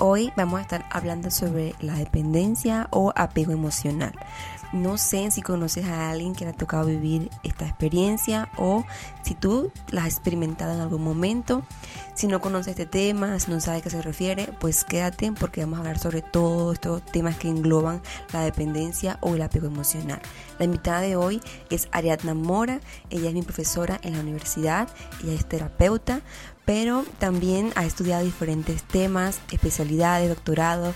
Hoy vamos a estar hablando sobre la dependencia o apego emocional. No sé si conoces a alguien que le ha tocado vivir esta experiencia o si tú la has experimentado en algún momento. Si no conoces este tema, si no sabes a qué se refiere, pues quédate porque vamos a hablar sobre todos estos temas que engloban la dependencia o el apego emocional. La invitada de hoy es Ariadna Mora. Ella es mi profesora en la universidad. Ella es terapeuta, pero también ha estudiado diferentes temas, especialidades, doctorado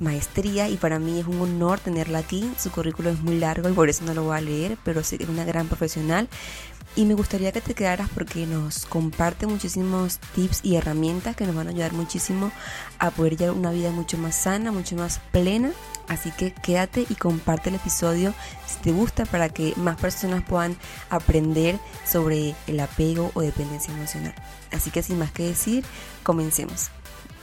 maestría y para mí es un honor tenerla aquí. Su currículo es muy largo y por eso no lo voy a leer, pero sí es una gran profesional. Y me gustaría que te quedaras porque nos comparte muchísimos tips y herramientas que nos van a ayudar muchísimo a poder llevar una vida mucho más sana, mucho más plena. Así que quédate y comparte el episodio si te gusta para que más personas puedan aprender sobre el apego o dependencia emocional. Así que sin más que decir, comencemos.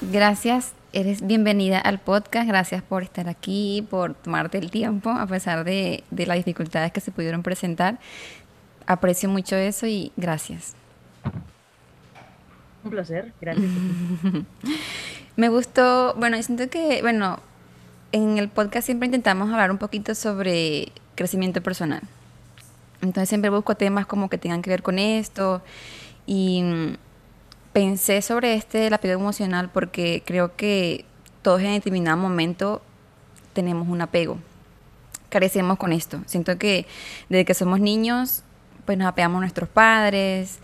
Gracias eres bienvenida al podcast. Gracias por estar aquí, por tomarte el tiempo, a pesar de, las dificultades que se pudieron presentar. Aprecio mucho eso y gracias. Un placer, gracias. Me gustó, bueno, yo siento que, bueno, en el podcast siempre intentamos hablar un poquito sobre crecimiento personal. Entonces siempre busco temas como que tengan que ver con esto y pensé sobre este el apego emocional porque creo que todos en determinado momento tenemos un apego. Carecemos con esto. Siento que desde que somos niños, pues nos apegamos a nuestros padres,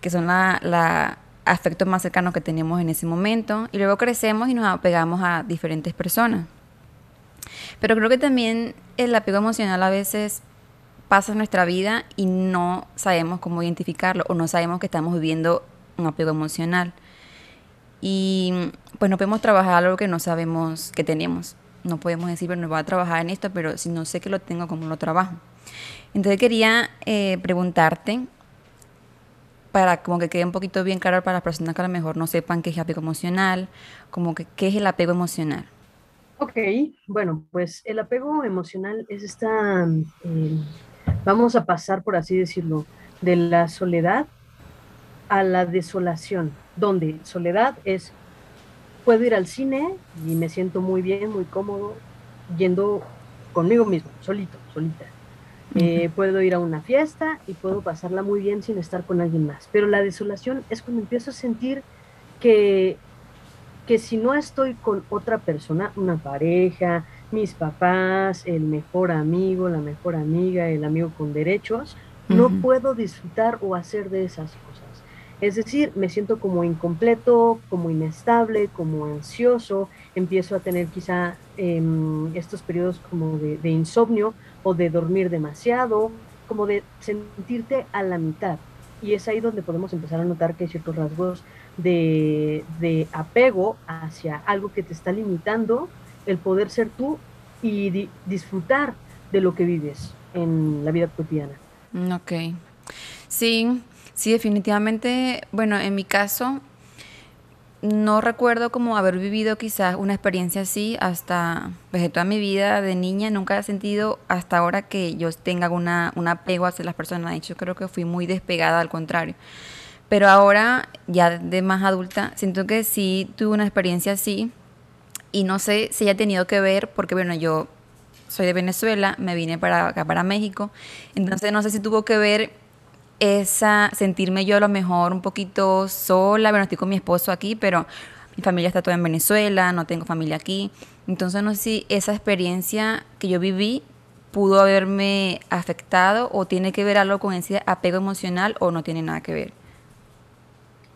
que son la, la afectos más cercanos que tenemos en ese momento, y luego crecemos y nos apegamos a diferentes personas. Pero creo que también el apego emocional a veces pasa en nuestra vida y no sabemos cómo identificarlo o no sabemos que estamos viviendo un apego emocional. Y pues no podemos trabajar algo que no sabemos que tenemos. No podemos decir, bueno, voy a trabajar en esto, pero si no sé que lo tengo, ¿cómo lo trabajo? Entonces quería eh, preguntarte, para como que quede un poquito bien claro para las personas que a lo mejor no sepan qué es apego emocional, como que qué es el apego emocional. Ok, bueno, pues el apego emocional es esta, eh, vamos a pasar por así decirlo, de la soledad a la desolación, donde soledad es, puedo ir al cine y me siento muy bien, muy cómodo, yendo conmigo mismo, solito, solita. Eh, puedo ir a una fiesta y puedo pasarla muy bien sin estar con alguien más. Pero la desolación es cuando empiezo a sentir que, que si no estoy con otra persona, una pareja, mis papás, el mejor amigo, la mejor amiga, el amigo con derechos, no puedo disfrutar o hacer de esas cosas. Es decir, me siento como incompleto, como inestable, como ansioso, empiezo a tener quizá em, estos periodos como de, insomnio o de dormir demasiado, como de sentirte a la mitad. Y es ahí donde podemos empezar a notar que hay ciertos rasgos de, apego hacia algo que te está limitando el poder ser tú y disfrutar de lo que vives en la vida cotidiana. Ok. Sí, Sí, definitivamente, bueno, en mi caso, no recuerdo como haber vivido quizás una experiencia así hasta pues, toda mi vida de niña. Nunca he sentido hasta ahora que yo tenga una, un apego hacia las personas. De hecho, creo que fui muy despegada, al contrario. Pero ahora, ya de más adulta, siento que sí tuve una experiencia así. Y no sé si haya tenido que ver, porque bueno, yo soy de Venezuela, me vine para acá, para México. Entonces no sé si tuvo que ver esa sentirme yo a lo mejor un poquito sola, bueno, estoy con mi esposo aquí, pero mi familia está toda en Venezuela, no tengo familia aquí. Entonces no sé si esa experiencia que yo viví pudo haberme afectado o tiene que ver algo con ese apego emocional o no tiene nada que ver.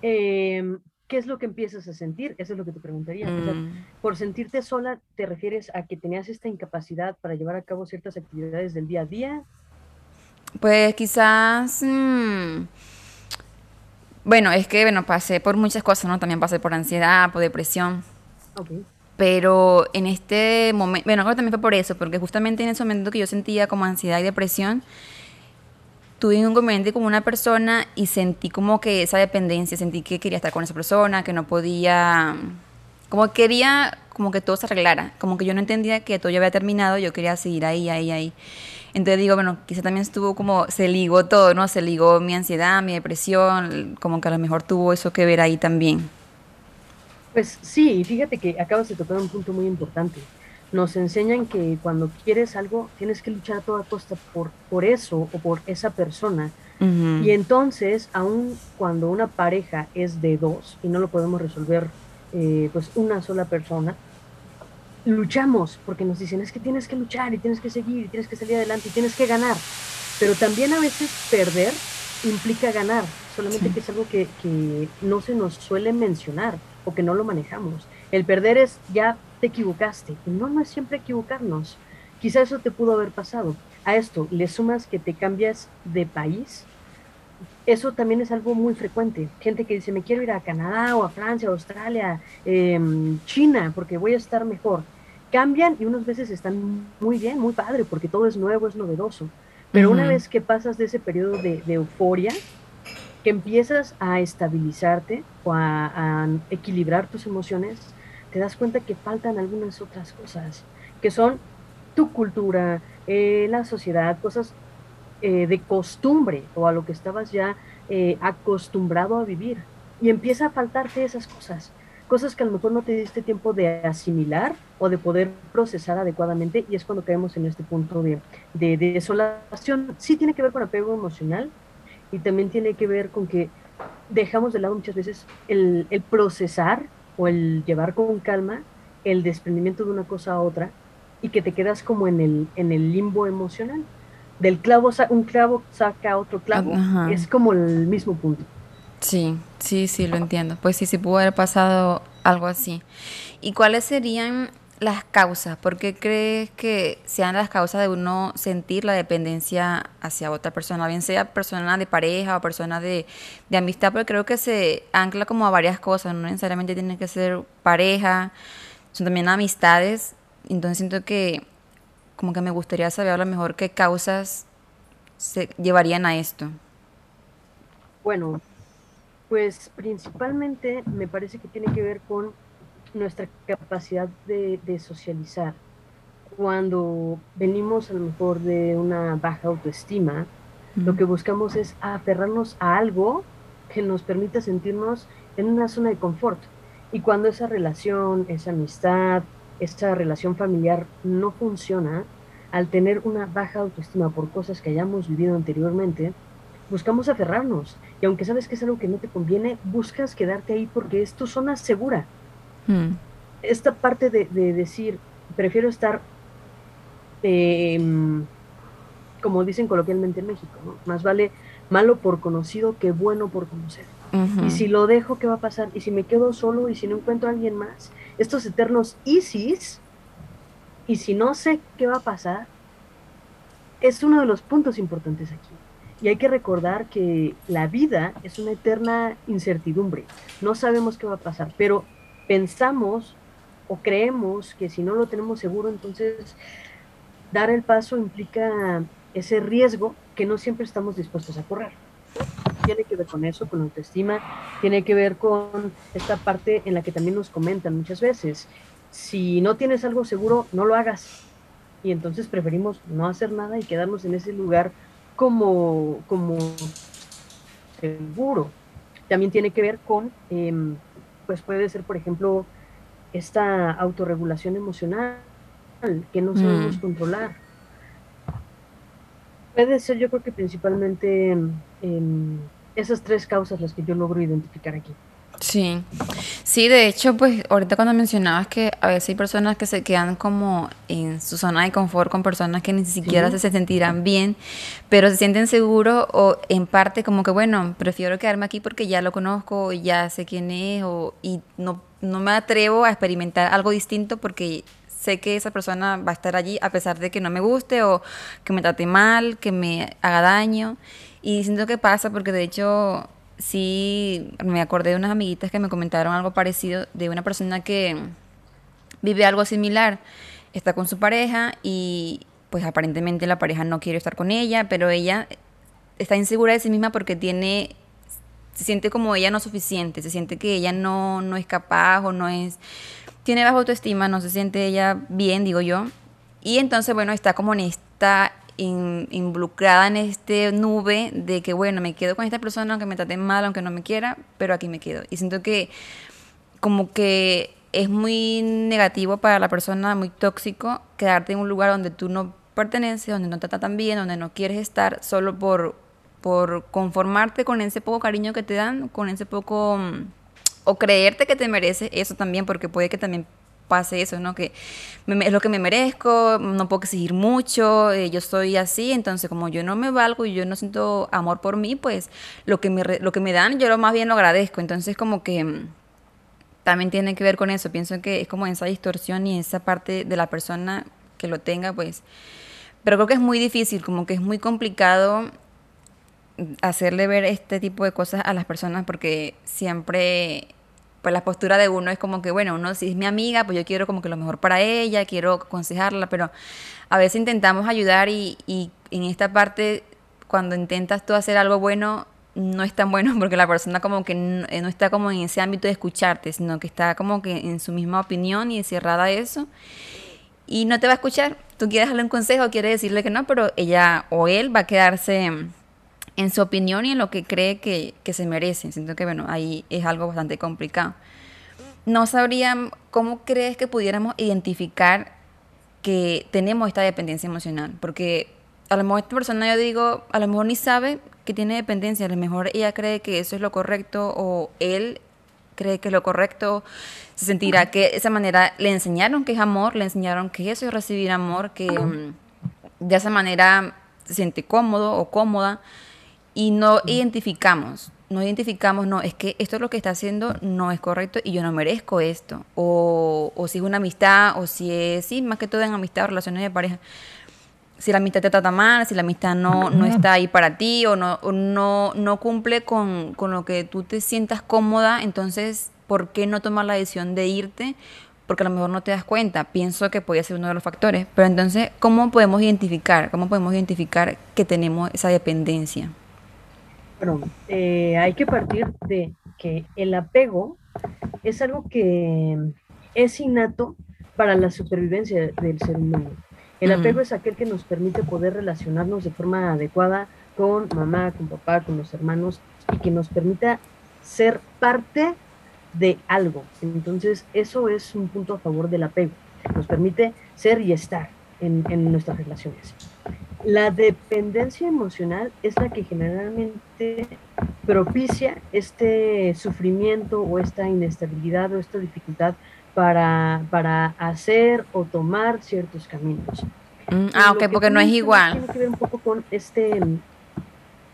Em, ¿Qué es lo que empiezas a sentir? Eso es lo que te preguntaría. Mm. por sentirte sola, ¿te refieres a que tenías esta incapacidad para llevar a cabo ciertas actividades del día a día? Pues quizás... Mm, bueno, es que bueno, pasé por muchas cosas, ¿no? También pasé por ansiedad, por depresión. Pero en este momento, bueno, creo que también fue por eso, porque justamente en ese momento que yo sentía como ansiedad y depresión, tuve un inconveniente con una persona y sentí como que esa dependencia, sentí que quería estar con esa persona, que no podía, como quería como que todo se arreglara, como que yo no entendía que todo ya había terminado, yo quería seguir ahí, ahí, ahí. Entonces digo, bueno, quizá también estuvo como, se ligó todo, ¿no? Se ligó mi ansiedad, mi depresión, como que a lo mejor tuvo eso que ver ahí también. Pues sí, fíjate que acabas de tocar un punto muy importante. Nos enseñan que cuando quieres algo tienes que luchar a toda costa por, por eso o por esa persona. Y entonces, aun cuando una pareja es de dos y no lo podemos resolver eh, pues una sola persona, luchamos, porque nos dicen es que tienes que luchar y tienes que seguir y tienes que salir adelante y tienes que ganar. Pero también a veces perder implica ganar, solamente que es algo que, que, no se nos suele mencionar o que no lo manejamos. El perder es ya te equivocaste, y no, no es siempre equivocarnos. Quizá eso te pudo haber pasado. A esto le sumas que te cambias de país. Eso también es algo muy frecuente. Gente que dice, me quiero ir a Canadá o a Francia, Australia, em, China, porque voy a estar mejor cambian y unas veces están muy bien, muy padre, porque todo es nuevo, es novedoso. Pero una vez que pasas de ese periodo de, euforia, que empiezas a estabilizarte o a, equilibrar tus emociones, te das cuenta que faltan algunas otras cosas, que son tu cultura, eh, la sociedad, cosas eh, de costumbre o a lo que estabas ya eh, acostumbrado a vivir. Y empieza a faltarte esas cosas cosas que a lo mejor no te diste tiempo de asimilar o de poder procesar adecuadamente y es cuando caemos en este punto de, de, desolación. Sí tiene que ver con apego emocional y también tiene que ver con que dejamos de lado muchas veces el, el procesar o el llevar con calma el desprendimiento de una cosa a otra y que te quedas como en el, en el limbo emocional. Del clavo, un clavo saca otro clavo. Es como el mismo punto. Sí, sí, sí, lo entiendo. Pues sí, sí pudo haber pasado algo así. ¿Y cuáles serían las causas? ¿Por qué crees que sean las causas de uno sentir la dependencia hacia otra persona? Bien sea persona de pareja o persona de, de amistad, pero creo que se ancla como a varias cosas. No necesariamente tiene que ser pareja, son también amistades. Entonces siento que como que me gustaría saber a lo mejor qué causas se llevarían a esto. Bueno, pues principalmente me parece que tiene que ver con nuestra capacidad de, socializar. Cuando venimos a lo mejor de una baja autoestima, lo que buscamos es aferrarnos a algo que nos permita sentirnos en una zona de confort. Y cuando esa relación, esa amistad, esa relación familiar no funciona, al tener una baja autoestima por cosas que hayamos vivido anteriormente, buscamos aferrarnos. Y aunque sabes que es algo que no te conviene, buscas quedarte ahí porque es tu zona segura. Hmm. Esta parte de, decir, prefiero estar, em, como dicen coloquialmente en México, más vale malo por conocido que bueno por conocer. Y si lo dejo, ¿qué va a pasar? Y si me quedo solo y si no encuentro a alguien más, estos eternos ISIS, y si no sé qué va a pasar, es uno de los puntos importantes aquí. Y hay que recordar que la vida es una eterna incertidumbre. No sabemos qué va a pasar, pero pensamos o creemos que si no lo tenemos seguro, entonces dar el paso implica ese riesgo que no siempre estamos dispuestos a correr. Tiene que ver con eso, con autoestima, tiene que ver con esta parte en la que también nos comentan muchas veces. Si no tienes algo seguro, no lo hagas. Y entonces preferimos no hacer nada y quedarnos en ese lugar como, como seguro. También tiene que ver con, em, pues puede ser, por ejemplo, esta autorregulación emocional que no sabemos mm. controlar. Puede ser, yo creo que principalmente em, esas tres causas las que yo logro identificar aquí. Sí, sí, de hecho, pues ahorita cuando mencionabas que a veces hay personas que se quedan como en su zona de confort con personas que ni siquiera se sentirán bien, pero se sienten seguros o en parte como que, bueno, prefiero quedarme aquí porque ya lo conozco, ya sé quién es o, y no, no me atrevo a experimentar algo distinto porque sé que esa persona va a estar allí a pesar de que no me guste o que me trate mal, que me haga daño. Y siento que pasa porque de hecho sí me acordé de unas amiguitas que me comentaron algo parecido de una persona que vive algo similar. Está con su pareja y pues aparentemente la pareja no quiere estar con ella, pero ella está insegura de sí misma porque tiene se siente como ella no suficiente, se siente que ella no, no es capaz o no es tiene baja autoestima, no se siente ella bien, digo yo. Y entonces, bueno, está como en esta involucrada en este nube de que, bueno, me quedo con esta persona aunque me trate mal, aunque no me quiera, pero aquí me quedo. Y siento que como que es muy negativo para la persona, muy tóxico, quedarte en un lugar donde tú no perteneces, donde no te tratan bien, donde no quieres estar, solo por, por conformarte con ese poco cariño que te dan, con ese poco... o creerte que te mereces eso también, porque puede que también pase eso, ¿no? Que es lo que me merezco, no puedo exigir mucho, eh, yo estoy así, entonces como yo no me valgo y yo no siento amor por mí, pues lo que me, lo que me dan yo lo más bien lo agradezco. Entonces como que mm, también tiene que ver con eso. Pienso que es como esa distorsión y esa parte de la persona que lo tenga, pues... Pero creo que es muy difícil, como que es muy complicado hacerle ver este tipo de cosas a las personas porque siempre pues la postura de uno es como que, bueno, uno si es mi amiga, pues yo quiero como que lo mejor para ella, quiero aconsejarla, pero a veces intentamos ayudar y, en esta parte, cuando intentas tú hacer algo bueno, no es tan bueno porque la persona como que no, eh, no, está como en ese ámbito de escucharte, sino que está como que en su misma opinión y cerrada a eso y no te va a escuchar. Tú quieres darle un consejo, quieres decirle que no, pero ella o él va a quedarse en su opinión y en lo que cree que, que se merece. Siento que, bueno, ahí es algo bastante complicado. No sabría cómo crees que pudiéramos identificar que tenemos esta dependencia emocional, porque a lo mejor esta persona, yo digo, a lo mejor ni sabe que tiene dependencia, a lo mejor ella cree que eso es lo correcto o él cree que es lo correcto, se sentirá que de esa manera le enseñaron que es amor, le enseñaron que eso es recibir amor, que mm, de esa manera se siente cómodo o cómoda y no identificamos, no identificamos, no, es que esto es lo que está haciendo no es correcto y yo no merezco esto. O, o si es una amistad, o si es, sí, más que todo en amistad o relaciones de pareja. Si la amistad te trata mal, si la amistad no, no está ahí para ti o no, no, no cumple con, con lo que tú te sientas cómoda, entonces, ¿por qué no tomar la decisión de irte? porque a lo mejor no te das cuenta. Pienso que podría ser uno de los factores. Pero entonces, ¿cómo podemos identificar? ¿Cómo podemos identificar que tenemos esa dependencia? Bueno, eh, hay que partir de que el apego es algo que es innato para la supervivencia del ser humano. El apego es aquel que nos permite poder relacionarnos de forma adecuada con mamá, con papá, con los hermanos y que nos permita ser parte de algo. Entonces, eso es un punto a favor del apego. Nos permite ser y estar en, en nuestras relaciones. La dependencia emocional es la que generalmente propicia este sufrimiento o esta inestabilidad o esta dificultad para, para hacer o tomar ciertos caminos. Mm, ah, ok, porque no es igual. Tiene que ver un poco con este,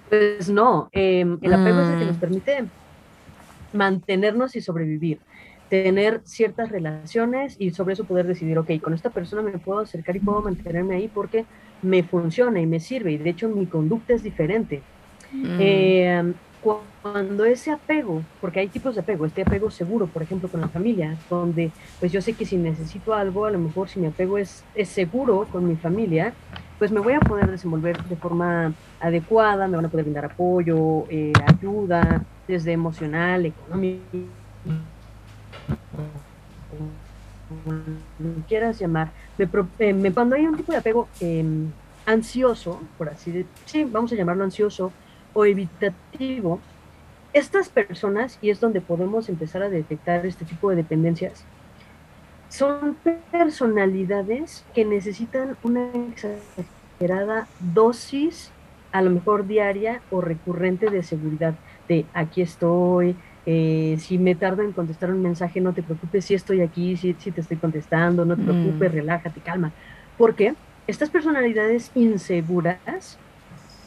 pues no, em, el apego es el que nos mm. permite mantenernos y sobrevivir tener ciertas relaciones y sobre eso poder decidir, ok, con esta persona me puedo acercar y puedo mantenerme ahí porque me funciona y me sirve y de hecho mi conducta es diferente. Mm. Eh, cuando ese apego, porque hay tipos de apego, este apego seguro, por ejemplo, con la familia, donde pues yo sé que si necesito algo, a lo mejor si mi apego es, es seguro con mi familia, pues me voy a poder desenvolver de forma adecuada, me van a poder brindar apoyo, eh, ayuda, desde emocional, económico, quieras llamar, eh, me, cuando hay un tipo de apego em, ansioso, por así decirlo, sí, vamos a llamarlo ansioso o evitativo, estas personas, y es donde podemos empezar a detectar este tipo de dependencias, son personalidades que necesitan una exagerada dosis, a lo mejor diaria o recurrente de seguridad, de aquí estoy, Eh, si me tardo en contestar un mensaje, no te preocupes, si estoy aquí, si, si te estoy contestando, no te preocupes, mm. relájate, calma. Porque estas personalidades inseguras,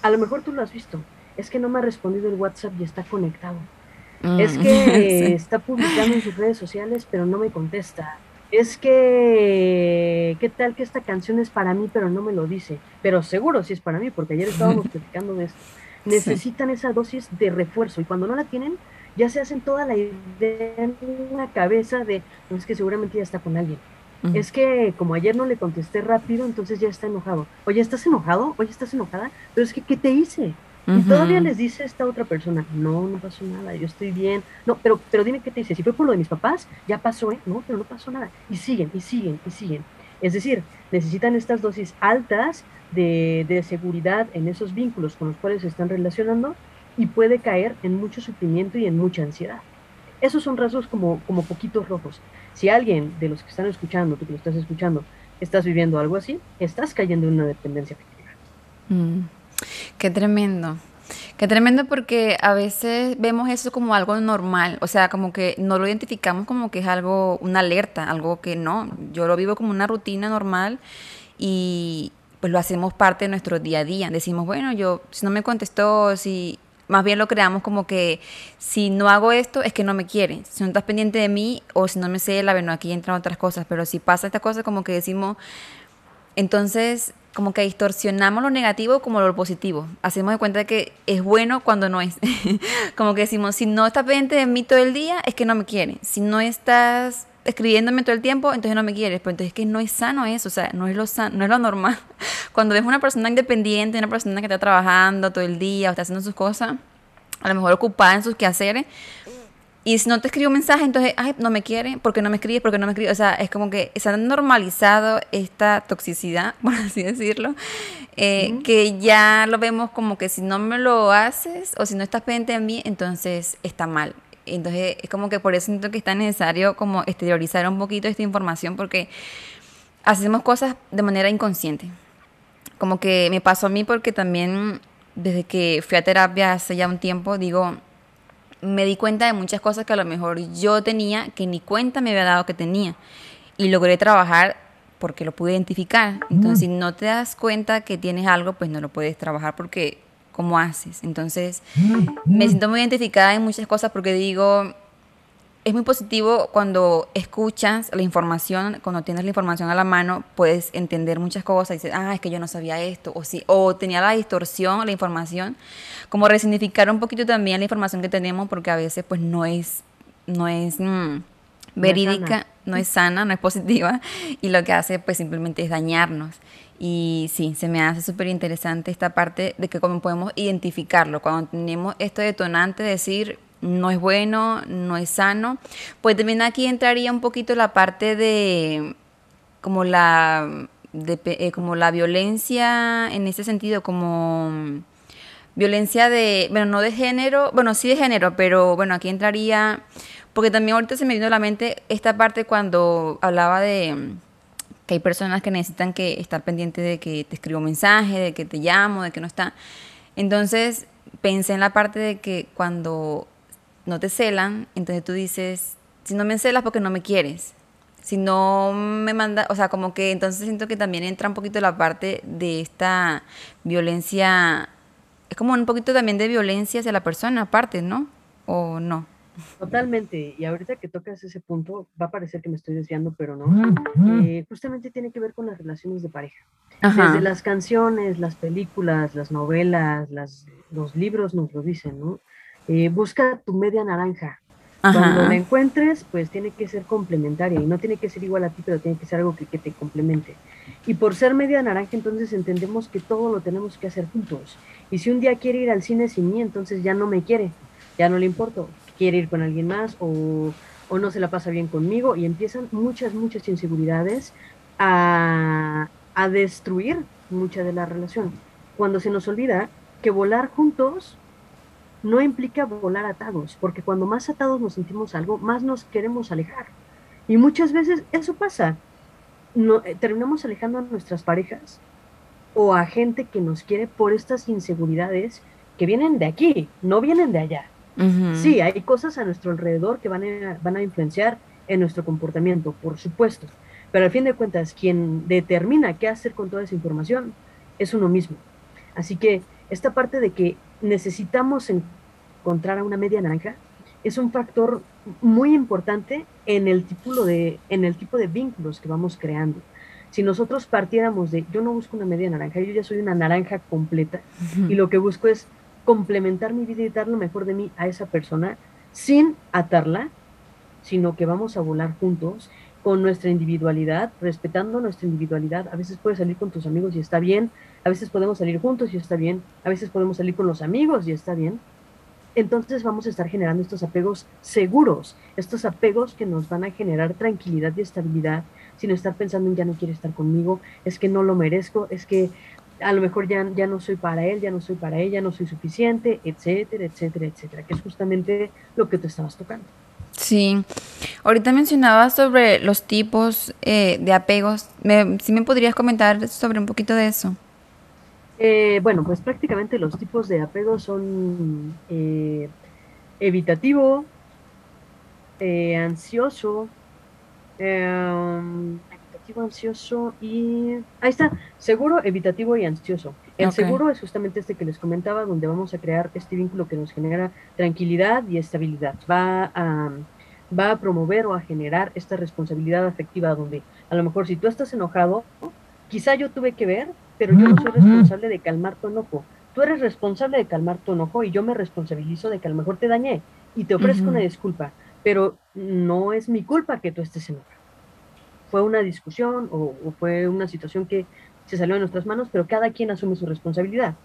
a lo mejor tú lo has visto, es que no me ha respondido el WhatsApp y está conectado. Mm. Es que está publicando en sus redes sociales, pero no me contesta. Es que, ¿qué tal que esta canción es para mí, pero no me lo dice? Pero seguro si es para mí, porque ayer estábamos platicando de esto. Necesitan esa dosis de refuerzo y cuando no la tienen, ya se hacen toda la idea en la cabeza de, no es que seguramente ya está con alguien. Es que como ayer no le contesté rápido, entonces ya está enojado. Oye, ¿estás enojado? Oye, ¿estás enojada? Pero es que, ¿qué te hice? Y todavía les dice esta otra persona, no, no pasó nada, yo estoy bien. No, pero, pero dime qué te dice. Si fue por lo de mis papás, ya pasó, ¿eh? No, pero no pasó nada. Y siguen, y siguen, y siguen. Es decir, necesitan estas dosis altas de, de seguridad en esos vínculos con los cuales se están relacionando y puede caer en mucho sufrimiento y en mucha ansiedad. Esos son rasgos como, como poquitos rojos. Si alguien de los que están escuchando, tú que lo estás escuchando, estás viviendo algo así, estás cayendo en una dependencia afectiva. Mm, qué tremendo. Qué tremendo porque a veces vemos eso como algo normal, o sea, como que no lo identificamos como que es algo, una alerta, algo que no, yo lo vivo como una rutina normal y pues lo hacemos parte de nuestro día a día. Decimos, bueno, yo si no me contestó, si más bien lo creamos como que si no hago esto es que no me quiere. Si no estás pendiente de mí o si no me sé la bueno, aquí entran otras cosas. Pero si pasa esta cosa como que decimos, entonces como que distorsionamos lo negativo como lo positivo. Hacemos de cuenta que es bueno cuando no es. como que decimos, si no estás pendiente de mí todo el día es que no me quiere. Si no estás escribiéndome todo el tiempo, entonces no me quieres. Pero entonces es que no es sano eso, o sea, no es lo, no es lo normal. Cuando ves una persona independiente, una persona que está trabajando todo el día o está haciendo sus cosas, a lo mejor ocupada en sus quehaceres, y si no te escribe un mensaje, entonces, ay, no me quiere, porque no me escribes, porque no me escribes. O sea, es como que se ha normalizado esta toxicidad, por así decirlo, eh, que ya lo vemos como que si no me lo haces o si no estás pendiente de mí, entonces está mal. Entonces es como que por eso siento que está necesario como exteriorizar un poquito esta información porque hacemos cosas de manera inconsciente. Como que me pasó a mí porque también desde que fui a terapia hace ya un tiempo, digo, me di cuenta de muchas cosas que a lo mejor yo tenía que ni cuenta me había dado que tenía. Y logré trabajar porque lo pude identificar. Entonces, si no te das cuenta que tienes algo, pues no lo puedes trabajar porque cómo haces. Entonces, me siento muy identificada en muchas cosas porque digo, es muy positivo cuando escuchas la información, cuando tienes la información a la mano, puedes entender muchas cosas y dices, ah, es que yo no sabía esto, o sí, o tenía la distorsión, la información, como resignificar un poquito también la información que tenemos porque a veces pues no es, no es mm, verídica, no es sana, no es positiva y lo que hace pues simplemente es dañarnos. Y sí, se me hace súper interesante esta parte de que cómo podemos identificarlo. Cuando tenemos esto detonante, decir no es bueno, no es sano, pues también aquí entraría un poquito la parte de como la, eh, como la violencia en ese sentido, como violencia de, bueno, no de género, bueno, sí de género, pero bueno, aquí entraría, porque también ahorita se me vino a la mente esta parte cuando hablaba de que hay personas que necesitan que estar pendiente de que te escribo un mensaje, de que te llamo, de que no está. Entonces pensé en la parte de que cuando no te celan, entonces tú dices, si no me celas porque no me quieres. Si no me manda, o sea, como que entonces siento que también entra un poquito la parte de esta violencia, es como un poquito también de violencia hacia la persona aparte, ¿no? ¿O no? Totalmente, y ahorita que tocas ese punto, va a parecer que me estoy desviando, pero no. Eh, justamente tiene que ver con las relaciones de pareja. Desde las canciones, las películas, las novelas, las, los libros nos lo dicen, ¿no? Eh, busca tu media naranja. Cuando la encuentres, pues tiene que ser complementaria y no tiene que ser igual a ti, pero tiene que ser algo que, que te complemente. Y por ser media naranja, entonces entendemos que todo lo tenemos que hacer juntos. Y si un día quiere ir al cine sin mí, entonces ya no me quiere, ya no le importo quiere ir con alguien más o, no se la pasa bien conmigo y empiezan muchas, muchas inseguridades a, a destruir mucha de la relación. Cuando se nos olvida que volar juntos no implica volar atados, porque cuando más atados nos sentimos algo, más nos queremos alejar. Y muchas veces eso pasa. No, eh, terminamos alejando a nuestras parejas o a gente que nos quiere por estas inseguridades que vienen de aquí, no vienen de allá Sí, hay cosas a nuestro alrededor que van a, van a influenciar en nuestro comportamiento, por supuesto, pero al fin de cuentas, quien determina qué hacer con toda esa información es uno mismo. Así que esta parte de que necesitamos encontrar a una media naranja es un factor muy importante en el tipo de, en el tipo de vínculos que vamos creando. Si nosotros partiéramos de yo no busco una media naranja, yo ya soy una naranja completa y lo que busco es complementar mi vida y dar lo mejor de mí a esa persona sin atarla, sino que vamos a volar juntos con nuestra individualidad, respetando nuestra individualidad. A veces puedes salir con tus amigos y está bien, a veces podemos salir juntos y está bien, a veces podemos salir con los amigos y está bien. Entonces vamos a estar generando estos apegos seguros, estos apegos que nos van a generar tranquilidad y estabilidad, sin estar pensando en ya no quiere estar conmigo, es que no lo merezco, es que a lo mejor ya, ya no soy para él, ya no soy para ella, no soy suficiente, etcétera, etcétera, etcétera, que es justamente lo que tú estabas tocando. Sí, ahorita mencionabas sobre los tipos eh, de apegos. ¿Me, ¿Sí me podrías comentar sobre un poquito de eso? Eh, bueno, pues prácticamente los tipos de apegos son eh, evitativo, ansioso, em, ansioso y... Ahí está, seguro, evitativo y ansioso. El seguro es justamente este que les comentaba, donde vamos a crear este vínculo que nos genera tranquilidad y estabilidad. Va a, va a promover o a generar esta responsabilidad afectiva, donde a lo mejor si tú estás enojado, quizá yo tuve que ver, pero yo no soy responsable de calmar tu enojo. Tú eres responsable de calmar tu enojo y yo me responsabilizo de que a lo mejor te dañé y te ofrezco una disculpa, pero no es mi culpa que tú estés enojado fue una discusión o, fue una situación que se salió de nuestras manos, pero cada quien asume su responsabilidad.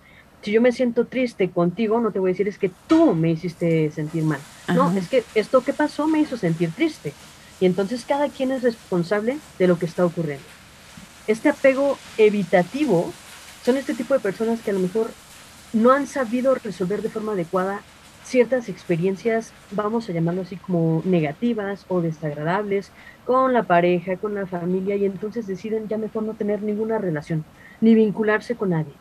Si yo me siento triste contigo, no te voy a decir es que tú me hiciste sentir mal. No, es que esto que pasó me hizo sentir triste. Y entonces cada quien es responsable de lo que está ocurriendo. Este apego evitativo son este tipo de personas que a lo mejor no han sabido resolver de forma adecuada ciertas experiencias, vamos a llamarlo así como negativas o desagradables, con la pareja, con la familia, y entonces deciden ya mejor no tener ninguna relación, ni vincularse con nadie.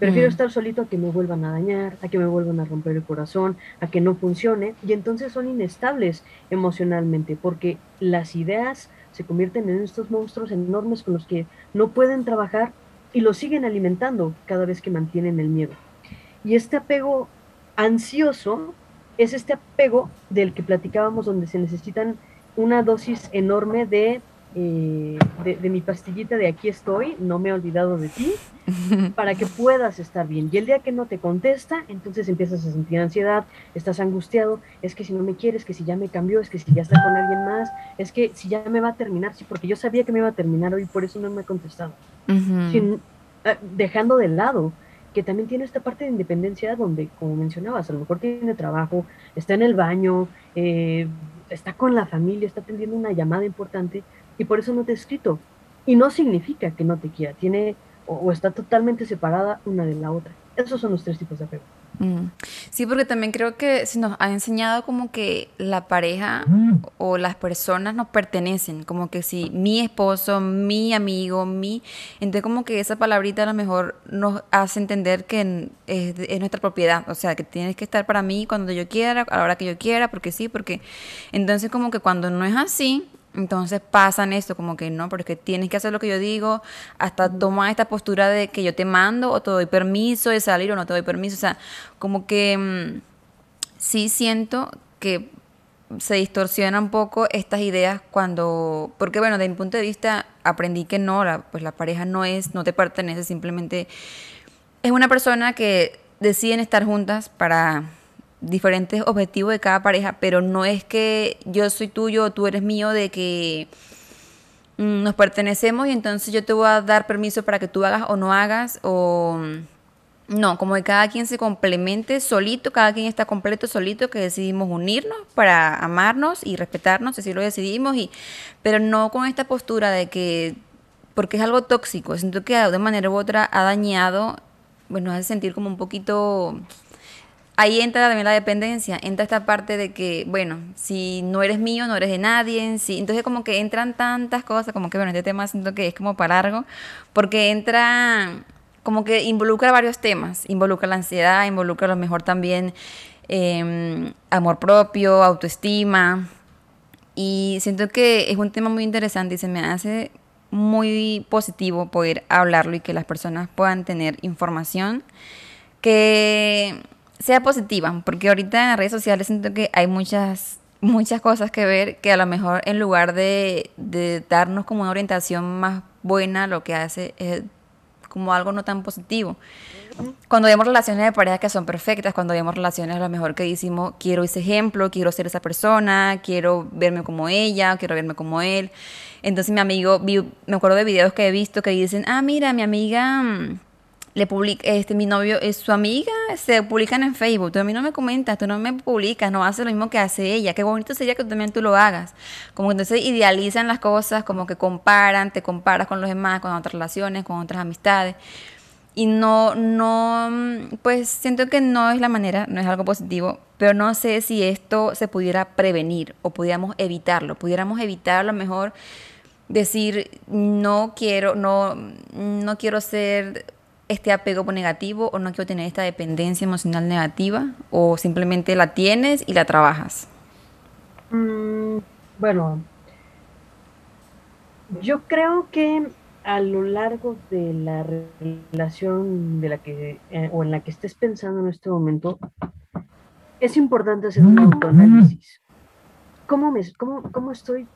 Prefiero mm. estar solito a que me vuelvan a dañar, a que me vuelvan a romper el corazón, a que no funcione, y entonces son inestables emocionalmente, porque las ideas se convierten en estos monstruos enormes con los que no pueden trabajar y los siguen alimentando cada vez que mantienen el miedo. Y este apego ansioso es este apego del que platicábamos donde se necesitan una dosis enorme de, eh, de, mi pastillita de aquí estoy, no me he olvidado de ti, para que puedas estar bien. Y el día que no te contesta, entonces empiezas a sentir ansiedad, estás angustiado, es que si no me quieres, que si ya me cambió, es que si ya está con alguien más, es que si ya me va a terminar, sí, porque yo sabía que me iba a terminar hoy, por eso no me ha contestado. Sin, eh, dejando de lado que también tiene esta parte de independencia donde, como mencionabas, a lo mejor tiene trabajo, está en el baño, eh, está con la familia, está atendiendo una llamada importante y por eso no te ha escrito. Y no significa que no te quiera, tiene o está totalmente separada una de la otra. Esos son los tres tipos de apego. Mm. Sí, porque también creo que se nos ha enseñado como que la pareja o las personas nos pertenecen, como que si mi esposo, mi amigo, mi... Entonces como que esa palabrita a lo mejor nos hace entender que es, nuestra propiedad, o sea, que tienes que estar para mí cuando yo quiera, a la hora que yo quiera, porque sí, porque... Entonces como que cuando no es así, entonces pasan esto, como que no, porque tienes que hacer lo que yo digo, hasta tomar esta postura de que yo te mando o te doy permiso de salir o no te doy permiso. O sea, como que mm, sí siento que se distorsiona un poco estas ideas cuando, porque bueno, de mi punto de vista aprendí que no, la, pues la pareja no es, no te pertenece, simplemente es una persona que deciden estar juntas para diferentes objetivos de cada pareja, pero no es que yo soy tuyo o tú eres mío de que mm, nos pertenecemos y entonces yo te voy a dar permiso para que tú hagas o no hagas o no, como que cada quien se complemente solito, cada quien está completo solito, que decidimos unirnos para amarnos y respetarnos, así lo decidimos, y, pero no con esta postura de que, porque es algo tóxico, siento que de manera u otra ha dañado, bueno, hace sentir como un poquito ahí entra también la dependencia, entra esta parte de que, bueno, si no eres mío, no eres de nadie, entonces como que entran tantas cosas, como que, bueno, este tema siento que es como para largo, porque entra, como que involucra varios temas, involucra la ansiedad, involucra a lo mejor también em, amor propio, autoestima. Y siento que es un tema muy interesante y se me hace muy positivo poder hablarlo y que las personas puedan tener información que sea positiva, porque ahorita en las redes sociales siento que hay muchas muchas cosas que ver que a lo mejor en lugar de, de darnos como una orientación más buena, lo que hace es como algo no tan positivo. Cuando vemos relaciones de pareja que son perfectas, cuando vemos relaciones a lo mejor que decimos, quiero ese ejemplo, quiero ser esa persona, quiero verme como ella, quiero verme como él. Entonces mi amigo, me acuerdo de videos que he visto que dicen, ah, mira, mi amiga mm, le publica, este, mi novio es su amiga, se publican en Facebook, tú a mí no me comentas, tú no me publicas, no haces lo mismo que hace ella, qué bonito sería que también tú lo hagas. Como que entonces idealizan las cosas, como que comparan, te comparas con los demás, con otras relaciones, con otras amistades. Y no, no, pues siento que no es la manera, no es algo positivo, pero no sé si esto se pudiera prevenir o pudiéramos evitarlo, pudiéramos evitar a lo mejor decir no quiero, no, no quiero ser este apego negativo o no quiero tener esta dependencia emocional negativa o simplemente la tienes y la trabajas? Mm, bueno, yo creo que a lo largo de la relación de la que eh, o en la que estés pensando en este momento, es importante hacer un autoanálisis. ¿Cómo, me, cómo, cómo estoy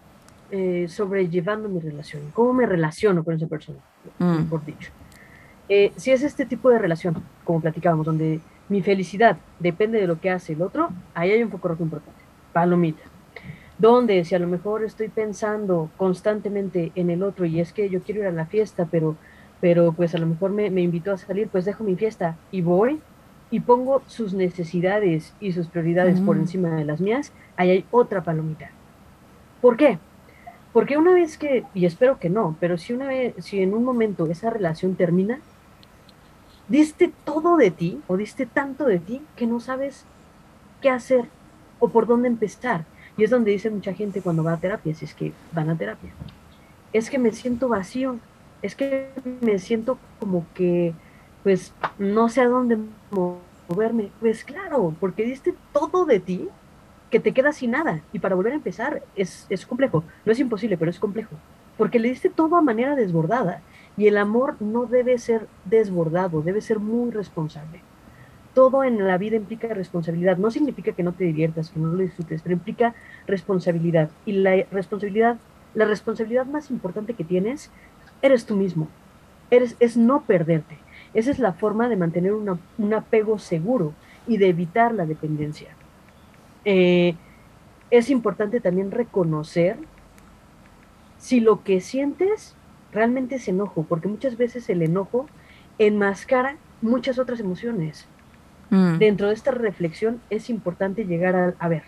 eh, sobrellevando mi relación? ¿Cómo me relaciono con esa persona? Mm. Por dicho. Eh, si es este tipo de relación, como platicábamos, donde mi felicidad depende de lo que hace el otro, ahí hay un foco rojo importante. Palomita. Donde si a lo mejor estoy pensando constantemente en el otro y es que yo quiero ir a la fiesta, pero, pero pues a lo mejor me, me invitó a salir, pues dejo mi fiesta y voy y pongo sus necesidades y sus prioridades por encima de las mías, ahí hay otra palomita. ¿Por qué? Porque una vez que, y espero que no, pero si una vez, si en un momento esa relación termina, diste todo de ti o diste tanto de ti que no sabes qué hacer o por dónde empezar. Y es donde dice mucha gente cuando va a terapia, si es que van a terapia, es que me siento vacío, es que me siento como que pues no sé a dónde moverme. Pues claro, porque diste todo de ti que te queda sin nada. Y para volver a empezar es, es complejo. No es imposible, pero es complejo. Porque le diste todo a manera desbordada. Y el amor no debe ser desbordado, debe ser muy responsable. Todo en la vida implica responsabilidad. No significa que no te diviertas, que no lo disfrutes, pero implica responsabilidad. Y la responsabilidad, la responsabilidad más importante que tienes, eres tú mismo. Eres, es no perderte. Esa es la forma de mantener un apego seguro y de evitar la dependencia. Eh, es importante también reconocer si lo que sientes realmente es enojo, porque muchas veces el enojo enmascara muchas otras emociones. Mm. Dentro de esta reflexión es importante llegar a, a ver,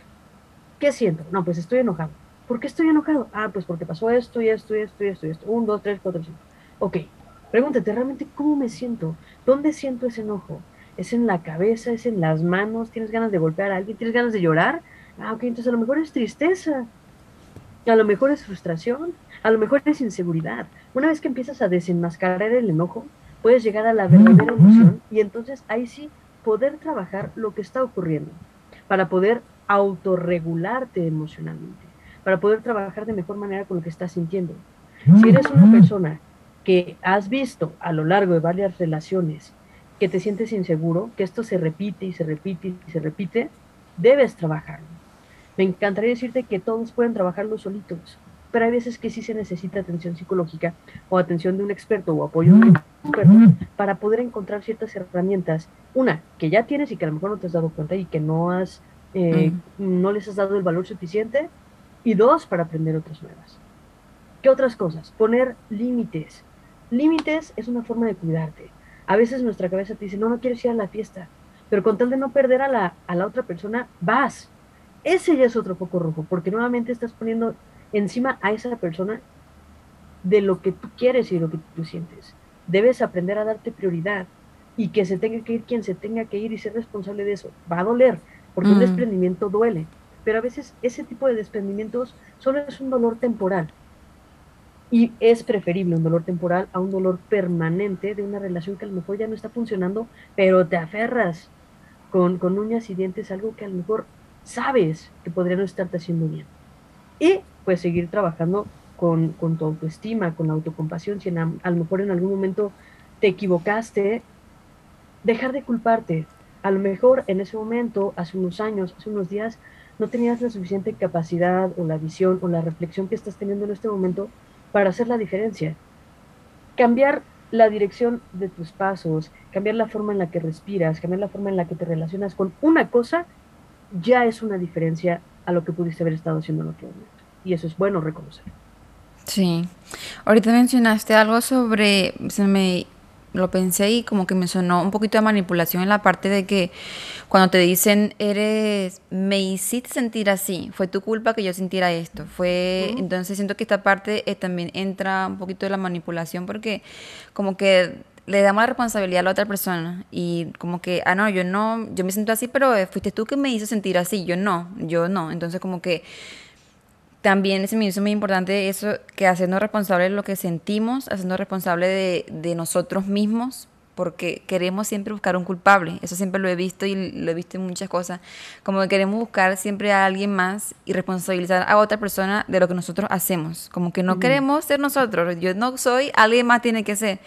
¿qué siento? No, pues estoy enojado. ¿Por qué estoy enojado? Ah, pues porque pasó esto y esto y esto y esto y esto. Un, dos, tres, cuatro, cinco. Ok, pregúntate realmente cómo me siento. ¿Dónde siento ese enojo? ¿Es en la cabeza? ¿Es en las manos? ¿Tienes ganas de golpear a alguien? ¿Tienes ganas de llorar? Ah, ok, entonces a lo mejor es tristeza. A lo mejor es frustración. A lo mejor es inseguridad. Una vez que empiezas a desenmascarar el enojo, puedes llegar a la verdadera emoción y entonces ahí sí poder trabajar lo que está ocurriendo para poder autorregularte emocionalmente, para poder trabajar de mejor manera con lo que estás sintiendo. Si eres una persona que has visto a lo largo de varias relaciones que te sientes inseguro, que esto se repite y se repite y se repite, debes trabajarlo. Me encantaría decirte que todos pueden trabajarlo solitos, pero hay veces que sí se necesita atención psicológica o atención de un experto o apoyo de un experto para poder encontrar ciertas herramientas. Una, que ya tienes y que a lo mejor no te has dado cuenta y que no, has, eh, no les has dado el valor suficiente. Y dos, para aprender otras nuevas. ¿Qué otras cosas? Poner límites. Límites es una forma de cuidarte. A veces nuestra cabeza te dice, no, no quieres ir a la fiesta, pero con tal de no perder a la, a la otra persona, vas. Ese ya es otro foco rojo, porque nuevamente estás poniendo encima a esa persona de lo que tú quieres y de lo que tú sientes. Debes aprender a darte prioridad y que se tenga que ir quien se tenga que ir y ser responsable de eso. Va a doler, porque un mm. desprendimiento duele, pero a veces ese tipo de desprendimientos solo es un dolor temporal. Y es preferible un dolor temporal a un dolor permanente de una relación que a lo mejor ya no está funcionando, pero te aferras con, con uñas y dientes algo que a lo mejor sabes que podría no estarte haciendo bien. Y pues seguir trabajando con, con tu autoestima, con la autocompasión, si a, a lo mejor en algún momento te equivocaste, dejar de culparte. A lo mejor en ese momento, hace unos años, hace unos días, no tenías la suficiente capacidad o la visión o la reflexión que estás teniendo en este momento para hacer la diferencia. Cambiar la dirección de tus pasos, cambiar la forma en la que respiras, cambiar la forma en la que te relacionas con una cosa, ya es una diferencia a lo que pudiste haber estado haciendo en otro momento. Y eso es bueno reconocer. Sí. Ahorita mencionaste algo sobre, se me lo pensé y como que me sonó un poquito de manipulación en la parte de que cuando te dicen eres me hiciste sentir así fue tu culpa que yo sintiera esto fue entonces siento que esta parte eh, también entra un poquito de la manipulación porque como que le damos la responsabilidad a la otra persona y como que ah no yo no yo me siento así pero eh, fuiste tú que me hizo sentir así yo no yo no. Entonces como que también se me hizo muy importante eso, que hacernos responsables de lo que sentimos, hacernos responsables de, de, nosotros mismos, porque queremos siempre buscar un culpable. Eso siempre lo he visto y lo he visto en muchas cosas. Como que queremos buscar siempre a alguien más y responsabilizar a otra persona de lo que nosotros hacemos. Como que no queremos ser nosotros. Yo no soy, alguien más tiene que ser.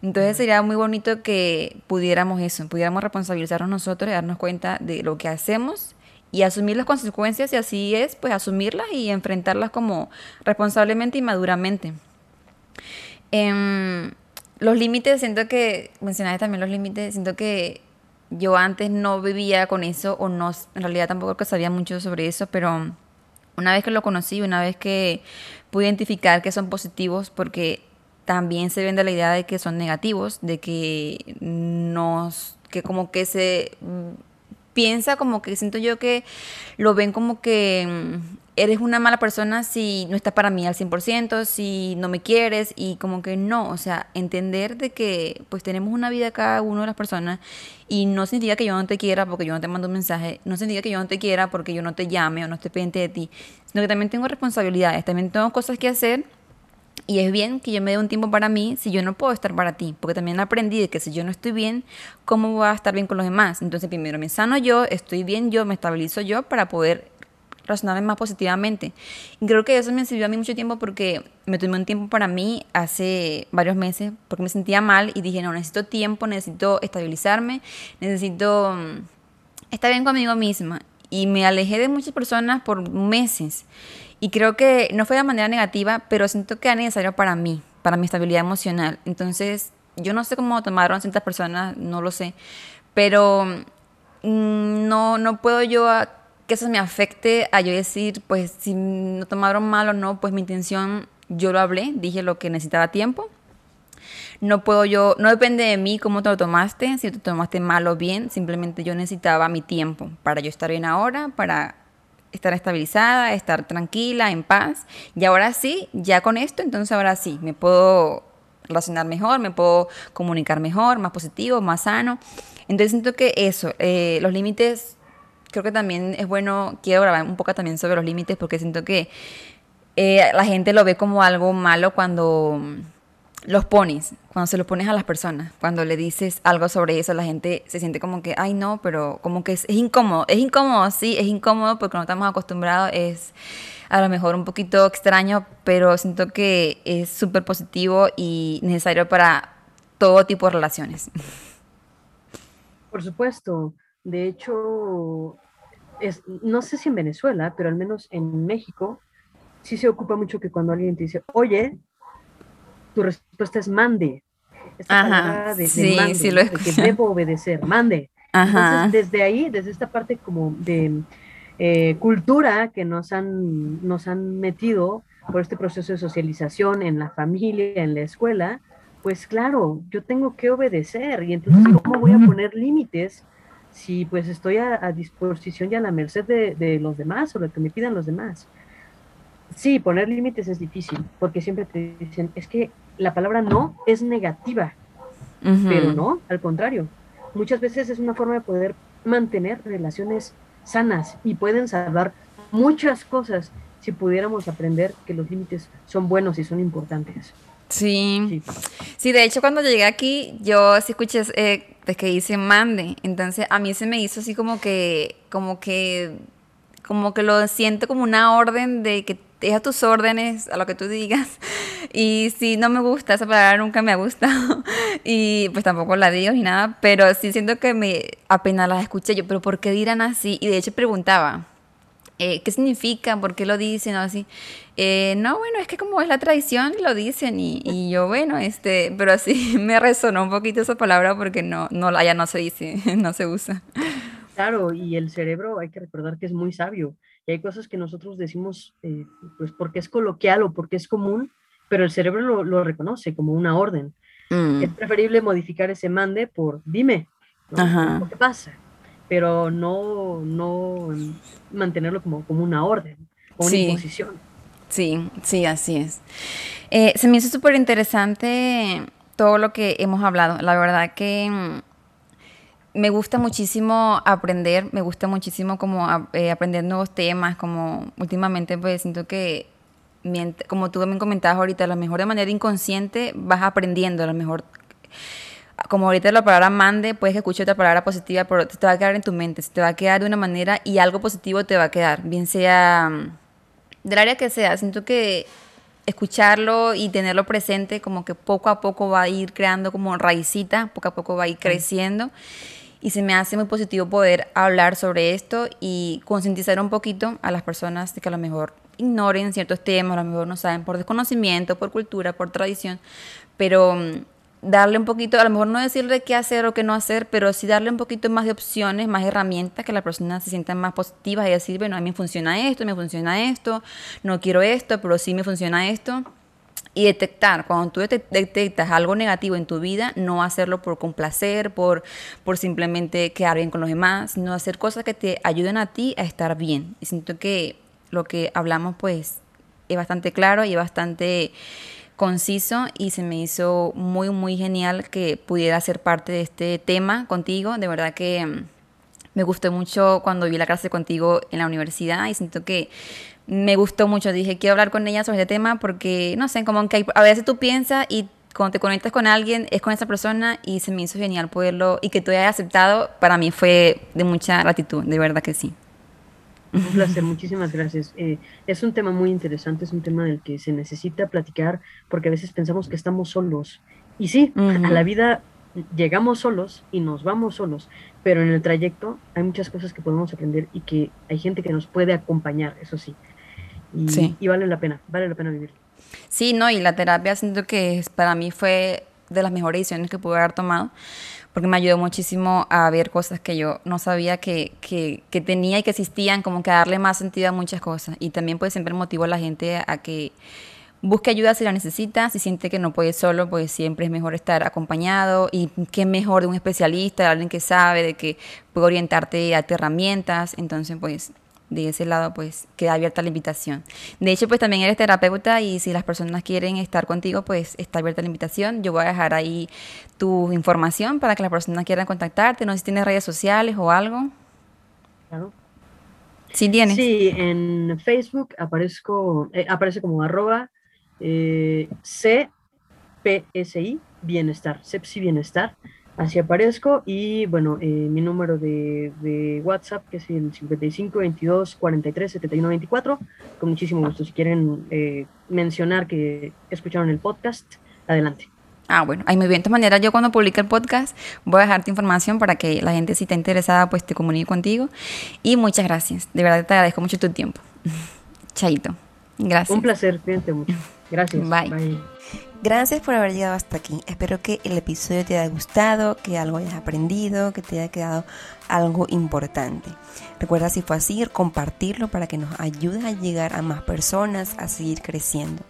Entonces sería muy bonito que pudiéramos eso, pudiéramos responsabilizarnos nosotros y darnos cuenta de lo que hacemos y asumir las consecuencias y así es, pues asumirlas y enfrentarlas como responsablemente y maduramente. Eh, los límites, siento que, mencionaste también los límites, siento que yo antes no vivía con eso o no, en realidad tampoco sabía mucho sobre eso, pero una vez que lo conocí, una vez que pude identificar que son positivos, porque también se vende la idea de que son negativos, de que nos, que como que se piensa como que siento yo que lo ven como que mm, eres una mala persona si no estás para mí al 100%, si no me quieres y como que no, o sea, entender de que pues tenemos una vida cada uno de las personas y no significa que yo no te quiera porque yo no te mando un mensaje, no significa que yo no te quiera porque yo no te llame o no esté pendiente de ti, sino que también tengo responsabilidades, también tengo cosas que hacer y es bien que yo me dé un tiempo para mí si yo no puedo estar para ti, porque también aprendí de que si yo no estoy bien, ¿cómo voy a estar bien con los demás? Entonces primero me sano yo, estoy bien yo, me estabilizo yo para poder razonarme más positivamente. Y creo que eso me sirvió a mí mucho tiempo porque me tomé un tiempo para mí hace varios meses, porque me sentía mal y dije, no, necesito tiempo, necesito estabilizarme, necesito mm, estar bien conmigo misma. Y me alejé de muchas personas por meses. Y creo que no fue de manera negativa, pero siento que era necesario para mí, para mi estabilidad emocional. Entonces, yo no sé cómo tomaron ciertas personas, no lo sé, pero mm, no, no puedo yo que eso me afecte a yo decir, pues si no tomaron mal o no, pues mi intención, yo lo hablé, dije lo que necesitaba tiempo. No puedo yo, no depende de mí cómo te lo tomaste, si te tomaste mal o bien, simplemente yo necesitaba mi tiempo para yo estar bien ahora, para estar estabilizada, estar tranquila, en paz. Y ahora sí, ya con esto, entonces ahora sí, me puedo relacionar mejor, me puedo comunicar mejor, más positivo, más sano. Entonces siento que eso, eh, los límites, creo que también es bueno, quiero grabar un poco también sobre los límites porque siento que eh, la gente lo ve como algo malo cuando los pones, cuando se los pones a las personas, cuando le dices algo sobre eso, la gente se siente como que, ay no, pero como que es, incómodo, es incómodo, sí, es incómodo porque no estamos acostumbrados, es a lo mejor un poquito extraño, pero siento que es súper positivo y necesario para todo tipo de relaciones. Por supuesto, de hecho, es, no sé si en Venezuela, pero al menos en México, sí se ocupa mucho que cuando alguien te dice, oye, tu respuesta es mande. Ajá, de, sí, mande, sí lo que debo obedecer, mande. Ajá. Entonces, desde ahí, desde esta parte como de eh, cultura que nos han, nos han metido por este proceso de socialización en la familia, en la escuela, pues claro, yo tengo que obedecer y entonces ¿cómo voy a poner límites si pues estoy a, disposición y a la merced de, de, los demás o lo que me pidan los demás? Sí, poner límites es difícil, porque siempre te dicen, es que la palabra no es negativa, pero no, al contrario. Muchas veces es una forma de poder mantener relaciones sanas y pueden salvar muchas cosas si pudiéramos aprender que los límites son buenos y son importantes. Sí. sí. de hecho cuando llegué aquí yo sí escuché eh, que dice mande, entonces a mí se me hizo así como que, como que, como que lo siento como una orden de que deja tus órdenes a lo que tú digas. Y si no me gusta, esa palabra nunca me ha gustado. Y pues tampoco la digo ni nada, pero sí siento que me apenas las escuché yo, pero ¿por qué dirán así? Y de hecho preguntaba, eh, ¿qué significa? ¿Por qué lo dicen? O así. Eh, no, bueno, es que como es la tradición, lo dicen y, yo, bueno, este, pero así me resonó un poquito esa palabra porque no, no, allá no se dice, no se usa. Claro, y el cerebro hay que recordar que es muy sabio y hay cosas que nosotros decimos eh, pues porque es coloquial o porque es común, pero el cerebro lo, reconoce como una orden. Mm. Es preferible modificar ese mande por dime, ¿qué pasa? Pero no, no mantenerlo como, como una orden o una imposición. Sí, sí, así es. Eh, se me hizo súper interesante todo lo que hemos hablado. La verdad que mm, me gusta muchísimo aprender, me gusta muchísimo como eh, aprender nuevos temas, como últimamente pues siento que como tú me comentabas ahorita, a lo mejor de manera inconsciente vas aprendiendo, a lo mejor como ahorita la palabra mande, puedes que escuche otra palabra positiva, pero te va a quedar en tu mente, te va a quedar de una manera y algo positivo te va a quedar, bien sea mm, del área que sea. Siento que escucharlo y tenerlo presente como que poco a poco va a ir creando como raicita, poco a poco va a ir creciendo. Y se me hace muy positivo poder hablar sobre esto y concientizar un poquito a las personas de que a lo mejor ignoren ciertos temas, a lo mejor no saben por desconocimiento, por cultura, por tradición, pero mm, darle un poquito, a lo mejor no decirle qué hacer o qué no hacer, pero sí darle un poquito más de opciones, más herramientas, que la persona se sienta más positiva y decir, bueno, a mí me funciona esto, me funciona esto, no quiero esto, pero sí me funciona esto. Y detectar, cuando tú detectas algo negativo en tu vida, no hacerlo por complacer, por, por simplemente quedar bien con los demás, sino hacer cosas que te ayuden a ti a estar bien. Y siento que lo que hablamos pues es bastante claro y es bastante conciso y se me hizo muy, muy genial que pudiera ser parte de este tema contigo. De verdad que mm, me gustó mucho cuando vi la clase contigo en la universidad y siento que me gustó mucho. Dije, quiero hablar con ella sobre este tema porque, no sé, como que a veces tú piensas y cuando te conectas con alguien es con esa persona y se me hizo genial poderlo y que tú hayas aceptado, para mí fue de mucha gratitud, de verdad que sí. Un placer, muchísimas gracias. Eh, es un tema muy interesante, es un tema del que se necesita platicar porque a veces pensamos que estamos solos. Y sí, a la vida llegamos solos y nos vamos solos, pero en el trayecto hay muchas cosas que podemos aprender y que hay gente que nos puede acompañar, eso sí. Y, sí. y vale la pena, vale la pena vivir. Sí, no, y la terapia siento que para mí fue de las mejores decisiones que pude haber tomado porque me ayudó muchísimo a ver cosas que yo no sabía que, que, que, tenía y que existían, como que darle más sentido a muchas cosas. Y también pues siempre motivo a la gente a que busque ayuda si la necesita, si siente que no puede solo, pues siempre es mejor estar acompañado y qué mejor de un especialista, de alguien que sabe, de que puede orientarte a herramientas. Entonces pues de ese lado pues queda abierta la invitación. De hecho pues también eres terapeuta y si las personas quieren estar contigo pues está abierta la invitación. Yo voy a dejar ahí tu información para que las personas quieran contactarte. No sé si tienes redes sociales o algo. Claro. Sí tienes. Sí, en Facebook aparezco, eh, aparece como arroba eh, CPSI Bienestar, CEPSI Bienestar así aparezco y bueno, eh, mi número de, de, WhatsApp que es el 55 22 43 71 24, con muchísimo gusto. Si quieren eh, mencionar que escucharon el podcast, adelante. Ah, bueno, ahí muy bien. De todas maneras, yo cuando publique el podcast voy a dejarte información para que la gente si está interesada pues te comunique contigo. Y muchas gracias. De verdad te agradezco mucho tu tiempo. Chaito. Gracias. Un placer, cuídate mucho. Gracias. Bye. Gracias por haber llegado hasta aquí. Espero que el episodio te haya gustado, que algo hayas aprendido, que te haya quedado algo importante. Recuerda si fue así, compartirlo para que nos ayude a llegar a más personas, a seguir creciendo.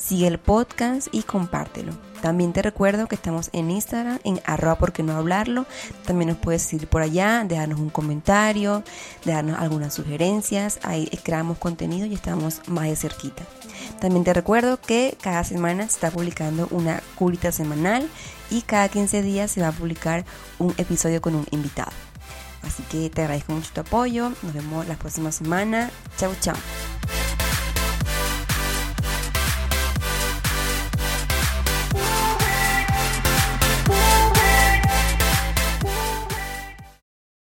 Sigue el podcast y compártelo. También te recuerdo que estamos en Instagram, en arroba porque no hablarlo. También nos puedes ir por allá, dejarnos un comentario, dejarnos algunas sugerencias. Ahí creamos contenido y estamos más de cerquita. También te recuerdo que cada semana se está publicando una curita semanal y cada 15 días se va a publicar un episodio con un invitado. Así que te agradezco mucho tu apoyo. Nos vemos la próxima semana. Chau, chao.